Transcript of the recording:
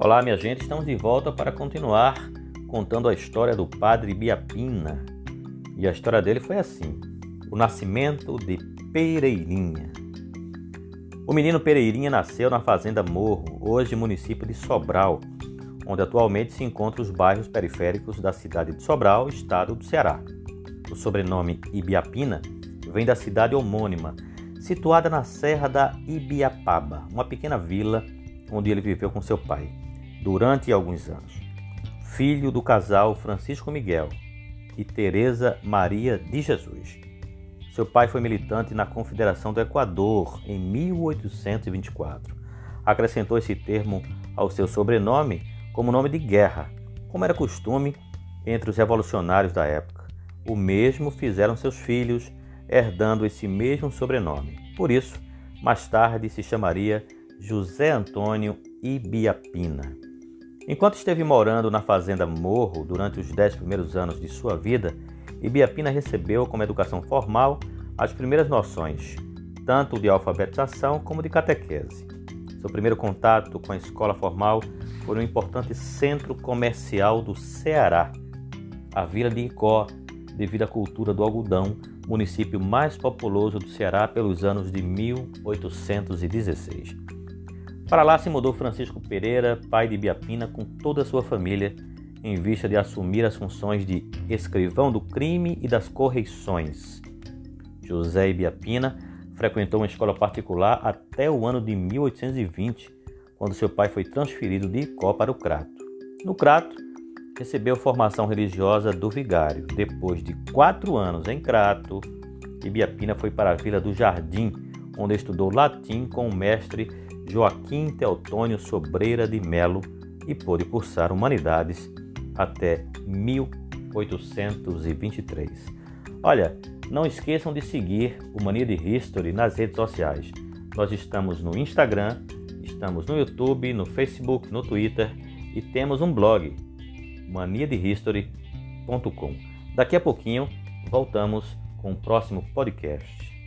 Olá, minha gente, estamos de volta para continuar contando a história do padre Biapina. E a história dele foi assim: o nascimento de Pereirinha. O menino Pereirinha nasceu na fazenda Morro, hoje município de Sobral, onde atualmente se encontram os bairros periféricos da cidade de Sobral, estado do Ceará. O sobrenome Ibiapina vem da cidade homônima, situada na Serra da Ibiapaba, uma pequena vila onde ele viveu com seu pai durante alguns anos. Filho do casal Francisco Miguel e Teresa Maria de Jesus. Seu pai foi militante na Confederação do Equador em 1824. Acrescentou esse termo ao seu sobrenome como nome de guerra, como era costume entre os revolucionários da época. O mesmo fizeram seus filhos, herdando esse mesmo sobrenome. Por isso, mais tarde se chamaria José Antônio Ibiapina. Enquanto esteve morando na fazenda Morro durante os dez primeiros anos de sua vida, Ibiapina recebeu como educação formal as primeiras noções, tanto de alfabetização como de catequese. Seu primeiro contato com a escola formal foi no importante centro comercial do Ceará, a vila de Icó, devido à cultura do algodão, município mais populoso do Ceará pelos anos de 1816. Para lá se mudou Francisco Pereira, pai de Biapina, com toda a sua família, em vista de assumir as funções de escrivão do crime e das correições. José Biapina frequentou uma escola particular até o ano de 1820, quando seu pai foi transferido de Icó para o Crato. No Crato, recebeu formação religiosa do vigário. Depois de quatro anos em Crato, Ibiapina foi para a Vila do Jardim, onde estudou latim com o mestre Joaquim Teotônio Sobreira de Melo e pôde cursar Humanidades até 1823. Olha, não esqueçam de seguir o Mania de History nas redes sociais. Nós estamos no Instagram, estamos no YouTube, no Facebook, no Twitter e temos um blog, maniadehistory.com. Daqui a pouquinho voltamos com o próximo podcast.